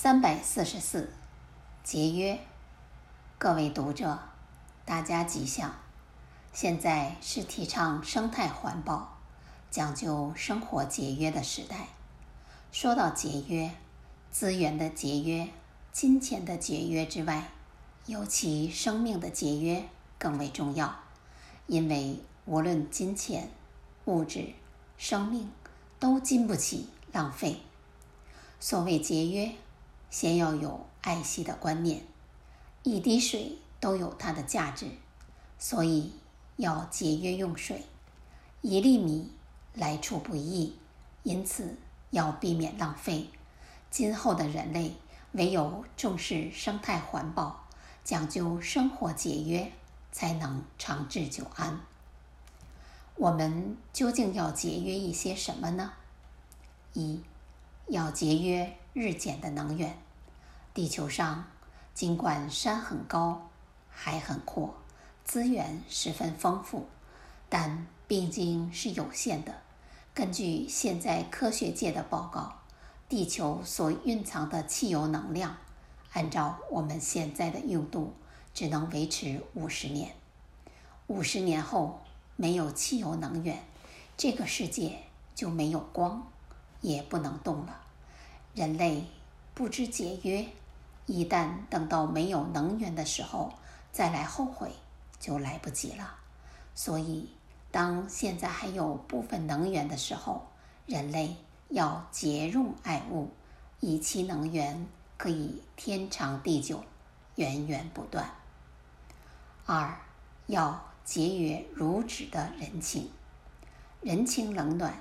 三百四十四，节约。各位读者，大家吉祥。现在是提倡生态环保、讲究生活节约的时代。说到节约，资源的节约、金钱的节约之外，尤其生命的节约更为重要。因为无论金钱、物质、生命，都经不起浪费。所谓节约。先要有爱惜的观念，一滴水都有它的价值，所以要节约用水。一粒米来处不易，因此要避免浪费。今后的人类唯有重视生态环保，讲究生活节约，才能长治久安。我们究竟要节约一些什么呢？一要节约日减的能源。地球上尽管山很高，海很阔，资源十分丰富，但毕竟是有限的。根据现在科学界的报告，地球所蕴藏的汽油能量，按照我们现在的用度，只能维持五十年。五十年后没有汽油能源，这个世界就没有光，也不能动了。人类不知节约。一旦等到没有能源的时候，再来后悔就来不及了。所以，当现在还有部分能源的时候，人类要节用爱物，以其能源可以天长地久，源源不断。二，要节约如纸的人情，人情冷暖，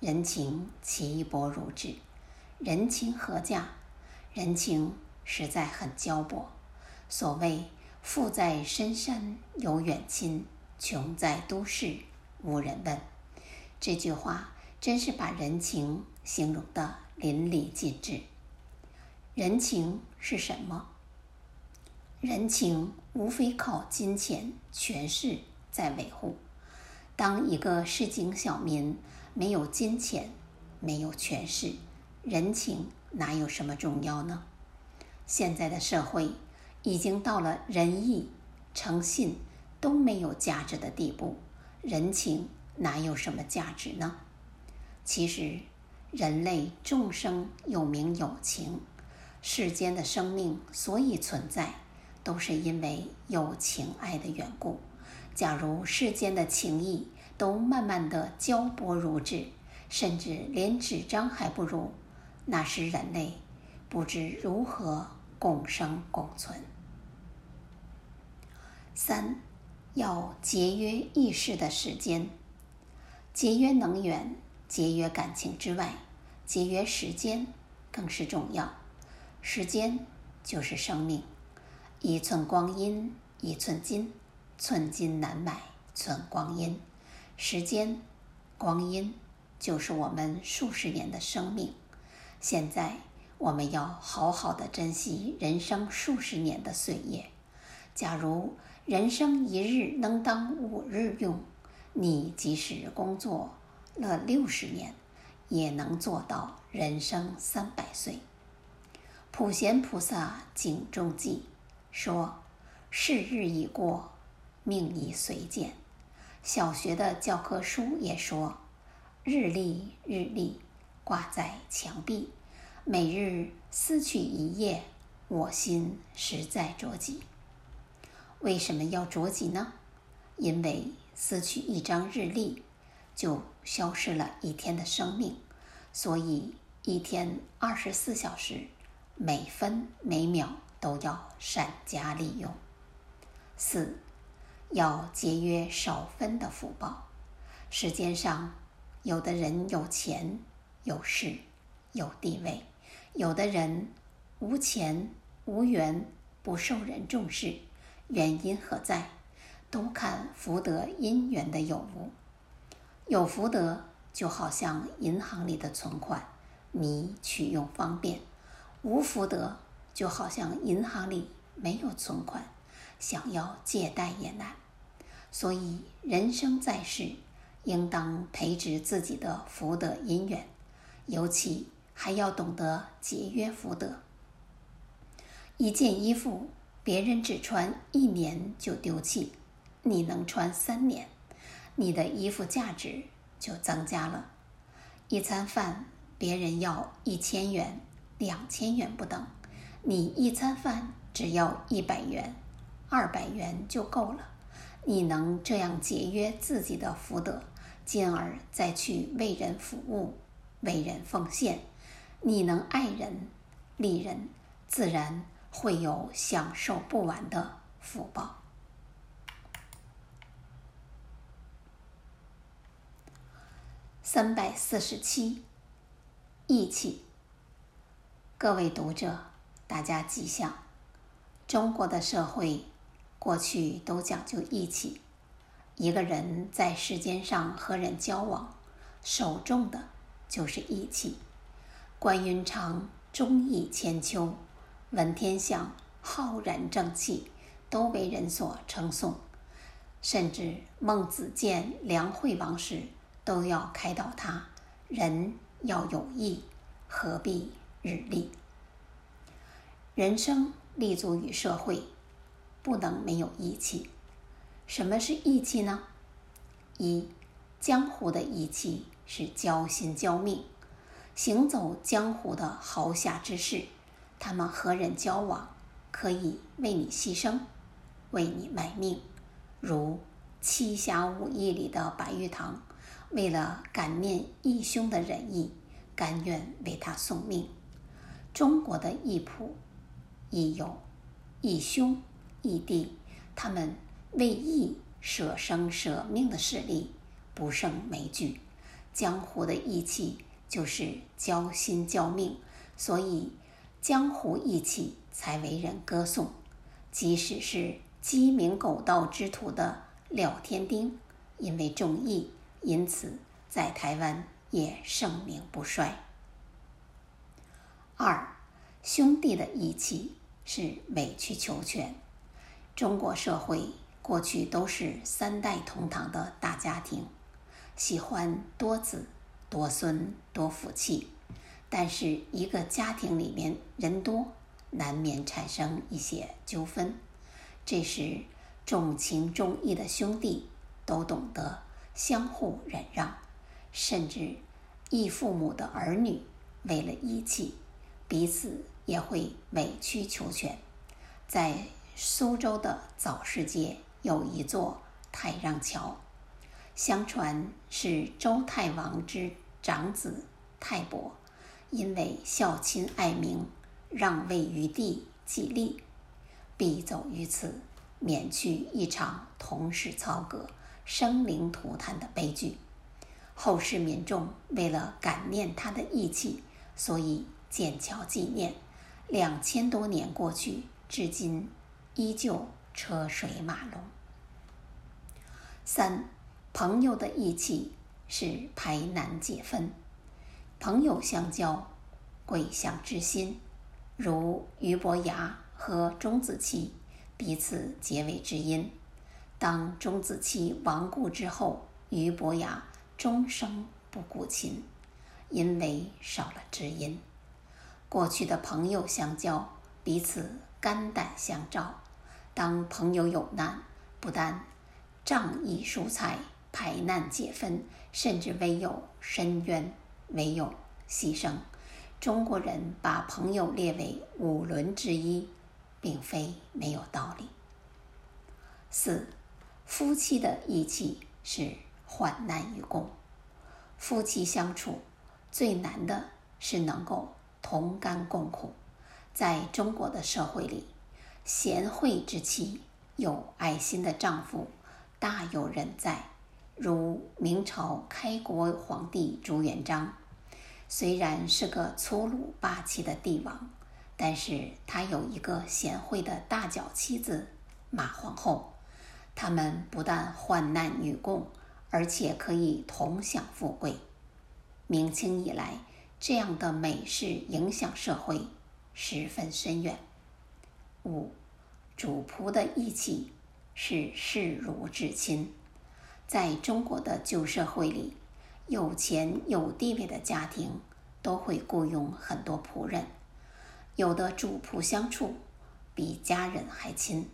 人情稀薄如纸，人情何价？人情。实在很焦薄。所谓“富在深山有远亲，穷在都市无人问”，这句话真是把人情形容的淋漓尽致。人情是什么？人情无非靠金钱、权势在维护。当一个市井小民没有金钱、没有权势，人情哪有什么重要呢？现在的社会已经到了仁义、诚信都没有价值的地步，人情哪有什么价值呢？其实，人类众生有名有情，世间的生命所以存在，都是因为有情爱的缘故。假如世间的情谊都慢慢的胶薄如纸，甚至连纸张还不如，那时人类不知如何。共生共存。三，要节约意识的时间，节约能源、节约感情之外，节约时间更是重要。时间就是生命，一寸光阴一寸金，寸金难买寸光阴。时间、光阴就是我们数十年的生命。现在。我们要好好的珍惜人生数十年的岁月。假如人生一日能当五日用，你即使工作了六十年，也能做到人生三百岁。普贤菩萨警中记说：“是日已过，命已随减。”小学的教科书也说：“日历日历挂在墙壁。”每日撕去一页，我心实在着急。为什么要着急呢？因为撕去一张日历，就消失了一天的生命。所以一天二十四小时，每分每秒都要善加利用。四，要节约少分的福报。世间上，有的人有钱、有势、有地位。有的人无钱无缘，不受人重视，原因何在？都看福德因缘的有无。有福德就好像银行里的存款，你取用方便；无福德就好像银行里没有存款，想要借贷也难。所以人生在世，应当培植自己的福德因缘，尤其。还要懂得节约福德，一件衣服，别人只穿一年就丢弃，你能穿三年，你的衣服价值就增加了。一餐饭，别人要一千元、两千元不等，你一餐饭只要一百元、二百元就够了。你能这样节约自己的福德，进而再去为人服务、为人奉献，你能爱人、利人，自然会有享受不完的福报。三百四十七，义气。各位读者，大家吉祥。中国的社会过去都讲究义气，一个人在世间上和人交往，首重的就是义气。关云长忠义千秋，文天祥浩然正气，都为人所称颂。甚至孟子见梁惠王时，都要开导他，人要有义，何必日立？人生立足于社会，不能没有义气。什么是义气呢？一，江湖的义气是交心交命。行走江湖的豪侠之士，他们和人交往，可以为你牺牲，为你卖命。如《七侠五义》里的白玉堂。为了感念义兄的仁义，甘愿为他送命。中国的义仆、义友、义兄、义弟，他们为义舍生舍命的事例不胜枚举。江湖的义气就是交心交命，所以江湖义气才为人歌颂。即使是鸡鸣狗盗之徒的廖天丁，因为重义。因此，在台湾也盛名不衰。二，兄弟的义气是委曲求全。中国社会过去都是三代同堂的大家庭，喜欢多子、多孙、多福气。但是，一个家庭里面人多，难免产生一些纠纷。这时，重情重义的兄弟都懂得。相互忍让，甚至异父母的儿女为了义气，彼此也会委曲求全。在苏州的早市街有一座太让桥，相传是周太王之长子太伯，因为孝亲爱民，让位于弟季历，必走于此，免去一场同室操戈。生灵涂炭的悲剧，后世民众为了感念他的义气，所以建桥纪念。两千多年过去，至今依旧车水马龙。三，朋友的义气是排难解纷。朋友相交，贵相知心。如俞伯牙和钟子期，彼此结为知音。当钟子期亡故之后，俞伯牙终生不顾亲，因为少了知音。过去的朋友相交，彼此肝胆相照。当朋友有难，不但仗义疏财、排难解纷，甚至唯有伸冤、唯有牺牲。中国人把朋友列为五伦之一，并非没有道理。四。夫妻的义气是患难与共。夫妻相处最难的是能够同甘共苦。在中国的社会里，贤惠之妻、有爱心的丈夫大有人在。如明朝开国皇帝朱元璋，虽然是个粗鲁霸气的帝王，但是他有一个贤惠的大脚妻子马皇后。他们不但患难与共，而且可以同享富贵。明清以来，这样的美事影响社会十分深远。五，主仆的义气是视如至亲。在中国的旧社会里，有钱有地位的家庭都会雇佣很多仆人，有的主仆相处比家人还亲。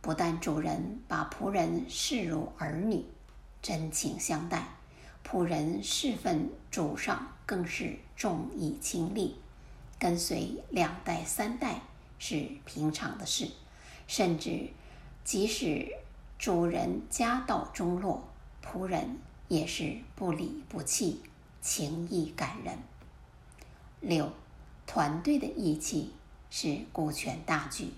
不但主人把仆人视如儿女，真情相待，仆人侍奉主上更是重义轻利，跟随两代三代是平常的事。甚至即使主人家道中落，仆人也是不离不弃，情义感人。六，团队的义气是顾全大局。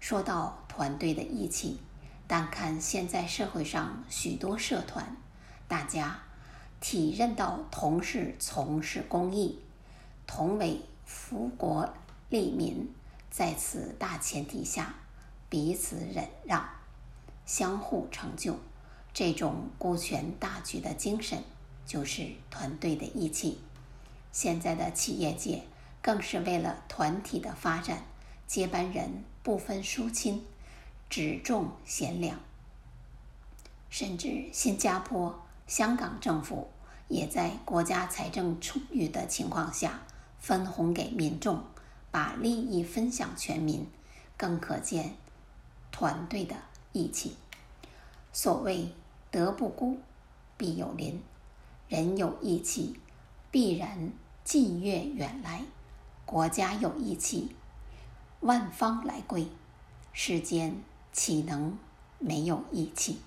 说到团队的义气，单看现在社会上许多社团，大家体认到同事从事公益、同为福国利民，在此大前提下，彼此忍让、相互成就，这种顾全大局的精神，就是团队的义气。现在的企业界更是为了团体的发展，接班人。不分疏亲，只重贤良，甚至新加坡、香港政府也在国家财政充裕的情况下分红给民众，把利益分享全民，更可见团队的义气。所谓“德不孤，必有邻”，人有义气，必然近悦远来；国家有义气。万方来归，世间岂能没有义气？